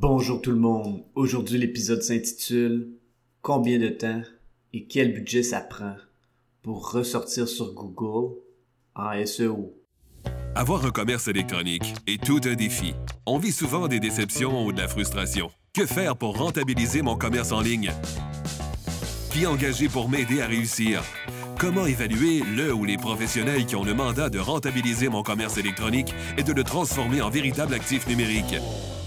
Bonjour tout le monde. Aujourd'hui, l'épisode s'intitule Combien de temps et quel budget ça prend pour ressortir sur Google en SEO? Avoir un commerce électronique est tout un défi. On vit souvent des déceptions ou de la frustration. Que faire pour rentabiliser mon commerce en ligne? Qui engager pour m'aider à réussir? Comment évaluer le ou les professionnels qui ont le mandat de rentabiliser mon commerce électronique et de le transformer en véritable actif numérique?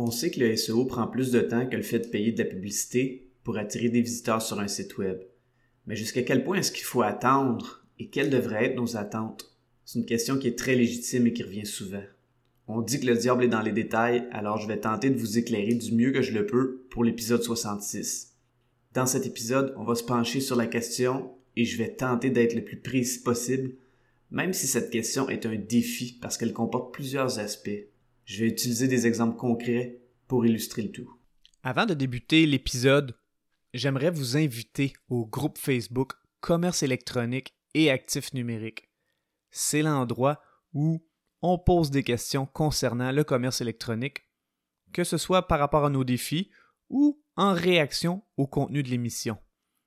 On sait que le SEO prend plus de temps que le fait de payer de la publicité pour attirer des visiteurs sur un site web. Mais jusqu'à quel point est-ce qu'il faut attendre et quelles devraient être nos attentes? C'est une question qui est très légitime et qui revient souvent. On dit que le diable est dans les détails, alors je vais tenter de vous éclairer du mieux que je le peux pour l'épisode 66. Dans cet épisode, on va se pencher sur la question et je vais tenter d'être le plus précis possible, même si cette question est un défi parce qu'elle comporte plusieurs aspects. Je vais utiliser des exemples concrets pour illustrer le tout. Avant de débuter l'épisode, j'aimerais vous inviter au groupe Facebook Commerce électronique et actifs numériques. C'est l'endroit où on pose des questions concernant le commerce électronique, que ce soit par rapport à nos défis ou en réaction au contenu de l'émission.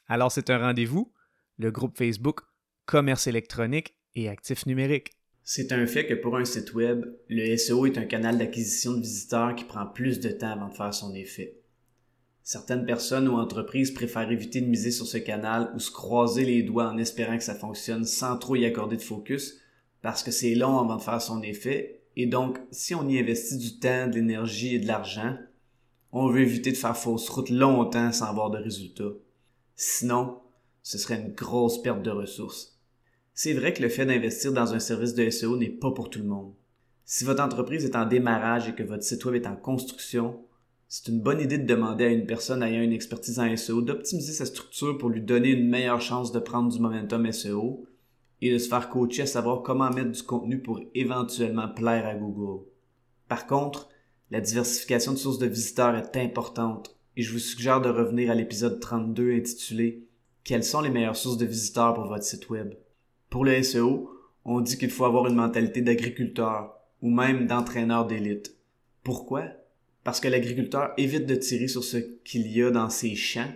Alors c'est un rendez-vous, le groupe Facebook Commerce électronique et actifs numériques. C'est un fait que pour un site web, le SEO est un canal d'acquisition de visiteurs qui prend plus de temps avant de faire son effet. Certaines personnes ou entreprises préfèrent éviter de miser sur ce canal ou se croiser les doigts en espérant que ça fonctionne sans trop y accorder de focus parce que c'est long avant de faire son effet et donc si on y investit du temps, de l'énergie et de l'argent, on veut éviter de faire fausse route longtemps sans avoir de résultats. Sinon, ce serait une grosse perte de ressources. C'est vrai que le fait d'investir dans un service de SEO n'est pas pour tout le monde. Si votre entreprise est en démarrage et que votre site web est en construction, c'est une bonne idée de demander à une personne ayant une expertise en SEO d'optimiser sa structure pour lui donner une meilleure chance de prendre du momentum SEO et de se faire coacher à savoir comment mettre du contenu pour éventuellement plaire à Google. Par contre, la diversification de sources de visiteurs est importante et je vous suggère de revenir à l'épisode 32 intitulé Quelles sont les meilleures sources de visiteurs pour votre site web? Pour le SEO, on dit qu'il faut avoir une mentalité d'agriculteur ou même d'entraîneur d'élite. Pourquoi? Parce que l'agriculteur évite de tirer sur ce qu'il y a dans ses champs,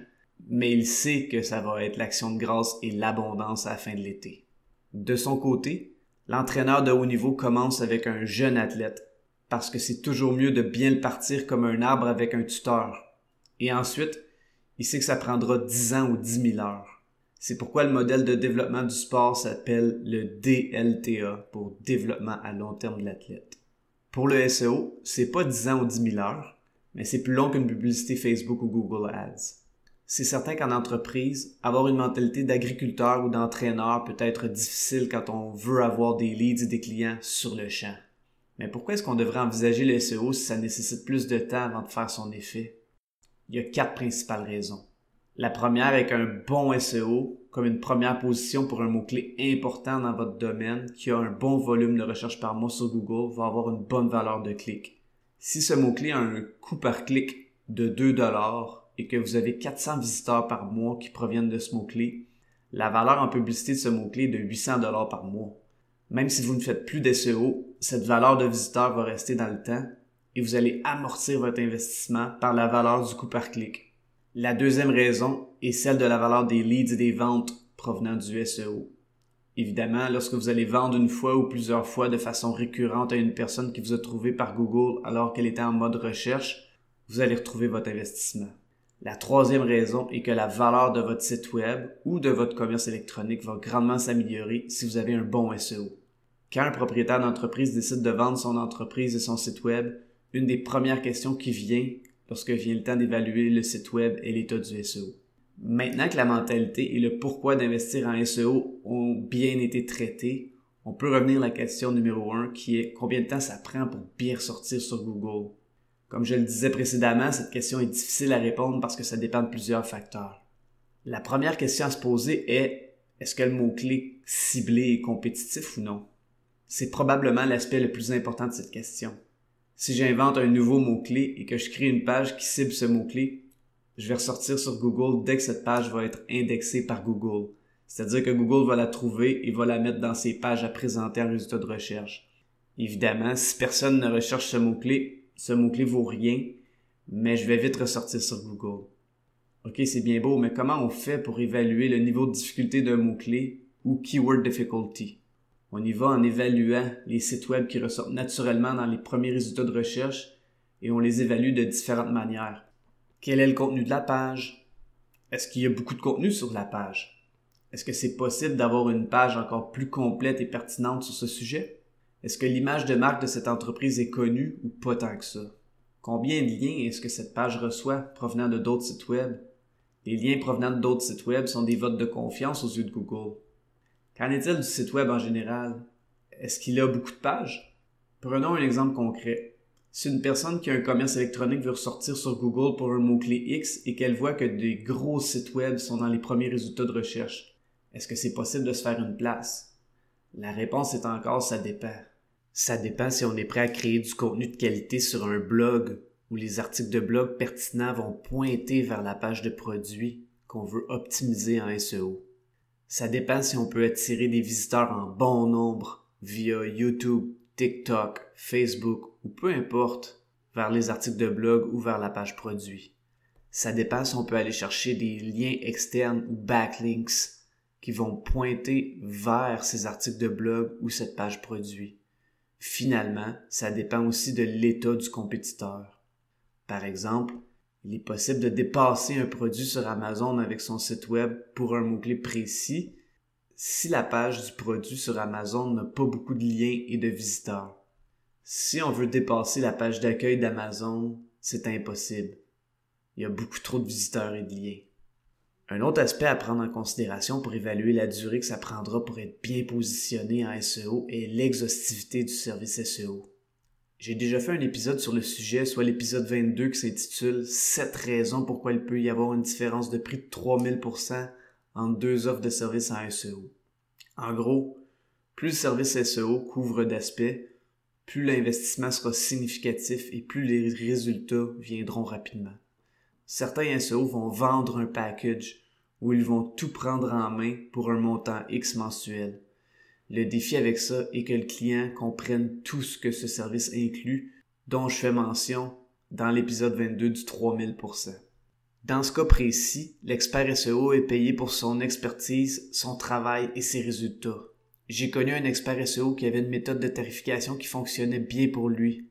mais il sait que ça va être l'action de grâce et l'abondance à la fin de l'été. De son côté, l'entraîneur de haut niveau commence avec un jeune athlète, parce que c'est toujours mieux de bien le partir comme un arbre avec un tuteur. Et ensuite, il sait que ça prendra 10 ans ou 10 000 heures. C'est pourquoi le modèle de développement du sport s'appelle le DLTA pour développement à long terme de l'athlète. Pour le SEO, c'est pas 10 ans ou 10 000 heures, mais c'est plus long qu'une publicité Facebook ou Google Ads. C'est certain qu'en entreprise, avoir une mentalité d'agriculteur ou d'entraîneur peut être difficile quand on veut avoir des leads et des clients sur le champ. Mais pourquoi est-ce qu'on devrait envisager le SEO si ça nécessite plus de temps avant de faire son effet? Il y a quatre principales raisons. La première avec un bon SEO, comme une première position pour un mot-clé important dans votre domaine qui a un bon volume de recherche par mois sur Google, va avoir une bonne valeur de clic. Si ce mot-clé a un coût par clic de 2 dollars et que vous avez 400 visiteurs par mois qui proviennent de ce mot-clé, la valeur en publicité de ce mot-clé est de 800 dollars par mois. Même si vous ne faites plus d'SEO, cette valeur de visiteurs va rester dans le temps et vous allez amortir votre investissement par la valeur du coût par clic. La deuxième raison est celle de la valeur des leads et des ventes provenant du SEO. Évidemment, lorsque vous allez vendre une fois ou plusieurs fois de façon récurrente à une personne qui vous a trouvé par Google alors qu'elle était en mode recherche, vous allez retrouver votre investissement. La troisième raison est que la valeur de votre site web ou de votre commerce électronique va grandement s'améliorer si vous avez un bon SEO. Quand un propriétaire d'entreprise décide de vendre son entreprise et son site web, une des premières questions qui vient lorsque vient le temps d'évaluer le site web et l'état du SEO. Maintenant que la mentalité et le pourquoi d'investir en SEO ont bien été traités, on peut revenir à la question numéro 1 qui est combien de temps ça prend pour bien sortir sur Google. Comme je le disais précédemment, cette question est difficile à répondre parce que ça dépend de plusieurs facteurs. La première question à se poser est est-ce que le mot-clé ciblé est compétitif ou non? C'est probablement l'aspect le plus important de cette question. Si j'invente un nouveau mot-clé et que je crée une page qui cible ce mot-clé, je vais ressortir sur Google dès que cette page va être indexée par Google. C'est-à-dire que Google va la trouver et va la mettre dans ses pages à présenter en résultat de recherche. Évidemment, si personne ne recherche ce mot-clé, ce mot-clé vaut rien, mais je vais vite ressortir sur Google. Ok, c'est bien beau, mais comment on fait pour évaluer le niveau de difficulté d'un mot-clé ou keyword difficulty? On y va en évaluant les sites web qui ressortent naturellement dans les premiers résultats de recherche et on les évalue de différentes manières. Quel est le contenu de la page? Est-ce qu'il y a beaucoup de contenu sur la page? Est-ce que c'est possible d'avoir une page encore plus complète et pertinente sur ce sujet? Est-ce que l'image de marque de cette entreprise est connue ou pas tant que ça? Combien de liens est-ce que cette page reçoit provenant de d'autres sites web? Les liens provenant d'autres sites web sont des votes de confiance aux yeux de Google. Qu'en est-il du site web en général? Est-ce qu'il a beaucoup de pages? Prenons un exemple concret. Si une personne qui a un commerce électronique veut ressortir sur Google pour un mot-clé X et qu'elle voit que des gros sites web sont dans les premiers résultats de recherche, est-ce que c'est possible de se faire une place? La réponse est encore ça dépend. Ça dépend si on est prêt à créer du contenu de qualité sur un blog où les articles de blog pertinents vont pointer vers la page de produit qu'on veut optimiser en SEO. Ça dépend si on peut attirer des visiteurs en bon nombre via YouTube, TikTok, Facebook ou peu importe vers les articles de blog ou vers la page produit. Ça dépend si on peut aller chercher des liens externes ou backlinks qui vont pointer vers ces articles de blog ou cette page produit. Finalement, ça dépend aussi de l'état du compétiteur. Par exemple, il est possible de dépasser un produit sur Amazon avec son site web pour un mot-clé précis si la page du produit sur Amazon n'a pas beaucoup de liens et de visiteurs. Si on veut dépasser la page d'accueil d'Amazon, c'est impossible. Il y a beaucoup trop de visiteurs et de liens. Un autre aspect à prendre en considération pour évaluer la durée que ça prendra pour être bien positionné en SEO est l'exhaustivité du service SEO. J'ai déjà fait un épisode sur le sujet, soit l'épisode 22 qui s'intitule 7 raisons pourquoi il peut y avoir une différence de prix de 3000% entre deux offres de services en SEO. En gros, plus le service SEO couvre d'aspects, plus l'investissement sera significatif et plus les résultats viendront rapidement. Certains SEO vont vendre un package où ils vont tout prendre en main pour un montant X mensuel. Le défi avec ça est que le client comprenne tout ce que ce service inclut, dont je fais mention dans l'épisode 22 du 3000%. Dans ce cas précis, l'expert SEO est payé pour son expertise, son travail et ses résultats. J'ai connu un expert SEO qui avait une méthode de tarification qui fonctionnait bien pour lui.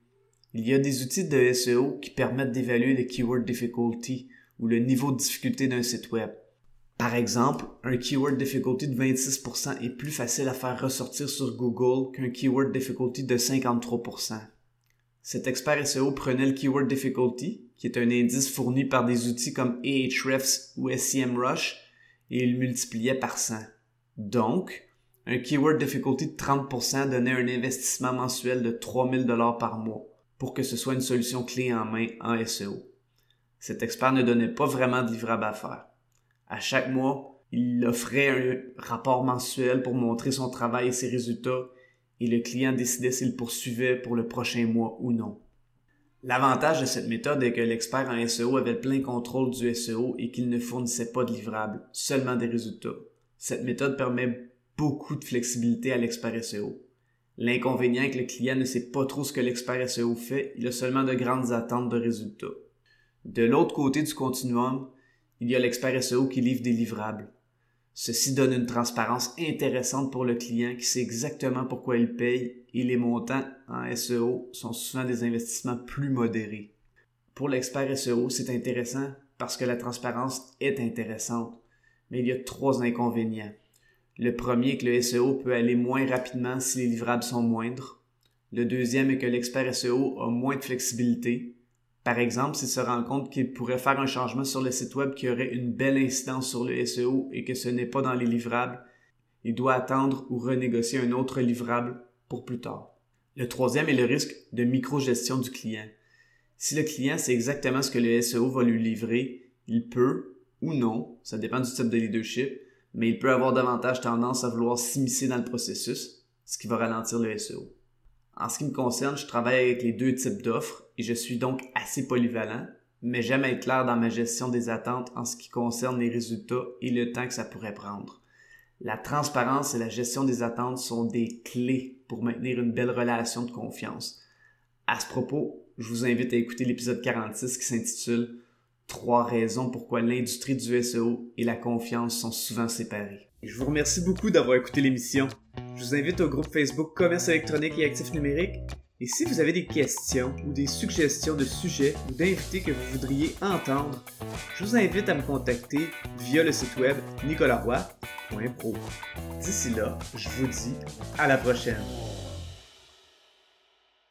Il y a des outils de SEO qui permettent d'évaluer le keyword difficulty ou le niveau de difficulté d'un site web. Par exemple, un keyword difficulty de 26% est plus facile à faire ressortir sur Google qu'un keyword difficulty de 53%. Cet expert SEO prenait le keyword difficulty, qui est un indice fourni par des outils comme Ahrefs ou SEMrush, et il multipliait par 100. Donc, un keyword difficulty de 30% donnait un investissement mensuel de 3000 dollars par mois pour que ce soit une solution clé en main en SEO. Cet expert ne donnait pas vraiment de livrable à faire. À chaque mois, il offrait un rapport mensuel pour montrer son travail et ses résultats et le client décidait s'il poursuivait pour le prochain mois ou non. L'avantage de cette méthode est que l'expert en SEO avait plein contrôle du SEO et qu'il ne fournissait pas de livrables, seulement des résultats. Cette méthode permet beaucoup de flexibilité à l'expert SEO. L'inconvénient est que le client ne sait pas trop ce que l'expert SEO fait, il a seulement de grandes attentes de résultats. De l'autre côté du continuum, il y a l'expert SEO qui livre des livrables. Ceci donne une transparence intéressante pour le client qui sait exactement pourquoi il paye et les montants en SEO sont souvent des investissements plus modérés. Pour l'expert SEO, c'est intéressant parce que la transparence est intéressante, mais il y a trois inconvénients. Le premier est que le SEO peut aller moins rapidement si les livrables sont moindres. Le deuxième est que l'expert SEO a moins de flexibilité. Par exemple, s'il se rend compte qu'il pourrait faire un changement sur le site web qui aurait une belle incidence sur le SEO et que ce n'est pas dans les livrables, il doit attendre ou renégocier un autre livrable pour plus tard. Le troisième est le risque de micro-gestion du client. Si le client sait exactement ce que le SEO va lui livrer, il peut ou non, ça dépend du type de leadership, mais il peut avoir davantage tendance à vouloir s'immiscer dans le processus, ce qui va ralentir le SEO. En ce qui me concerne, je travaille avec les deux types d'offres et je suis donc assez polyvalent, mais j'aime être clair dans ma gestion des attentes en ce qui concerne les résultats et le temps que ça pourrait prendre. La transparence et la gestion des attentes sont des clés pour maintenir une belle relation de confiance. À ce propos, je vous invite à écouter l'épisode 46 qui s'intitule Trois raisons pourquoi l'industrie du SEO et la confiance sont souvent séparées. je vous remercie beaucoup d'avoir écouté l'émission. Je vous invite au groupe Facebook Commerce électronique et actifs numériques. Et si vous avez des questions ou des suggestions de sujets ou d'invités que vous voudriez entendre, je vous invite à me contacter via le site web nicolaroy.pro. D'ici là, je vous dis à la prochaine.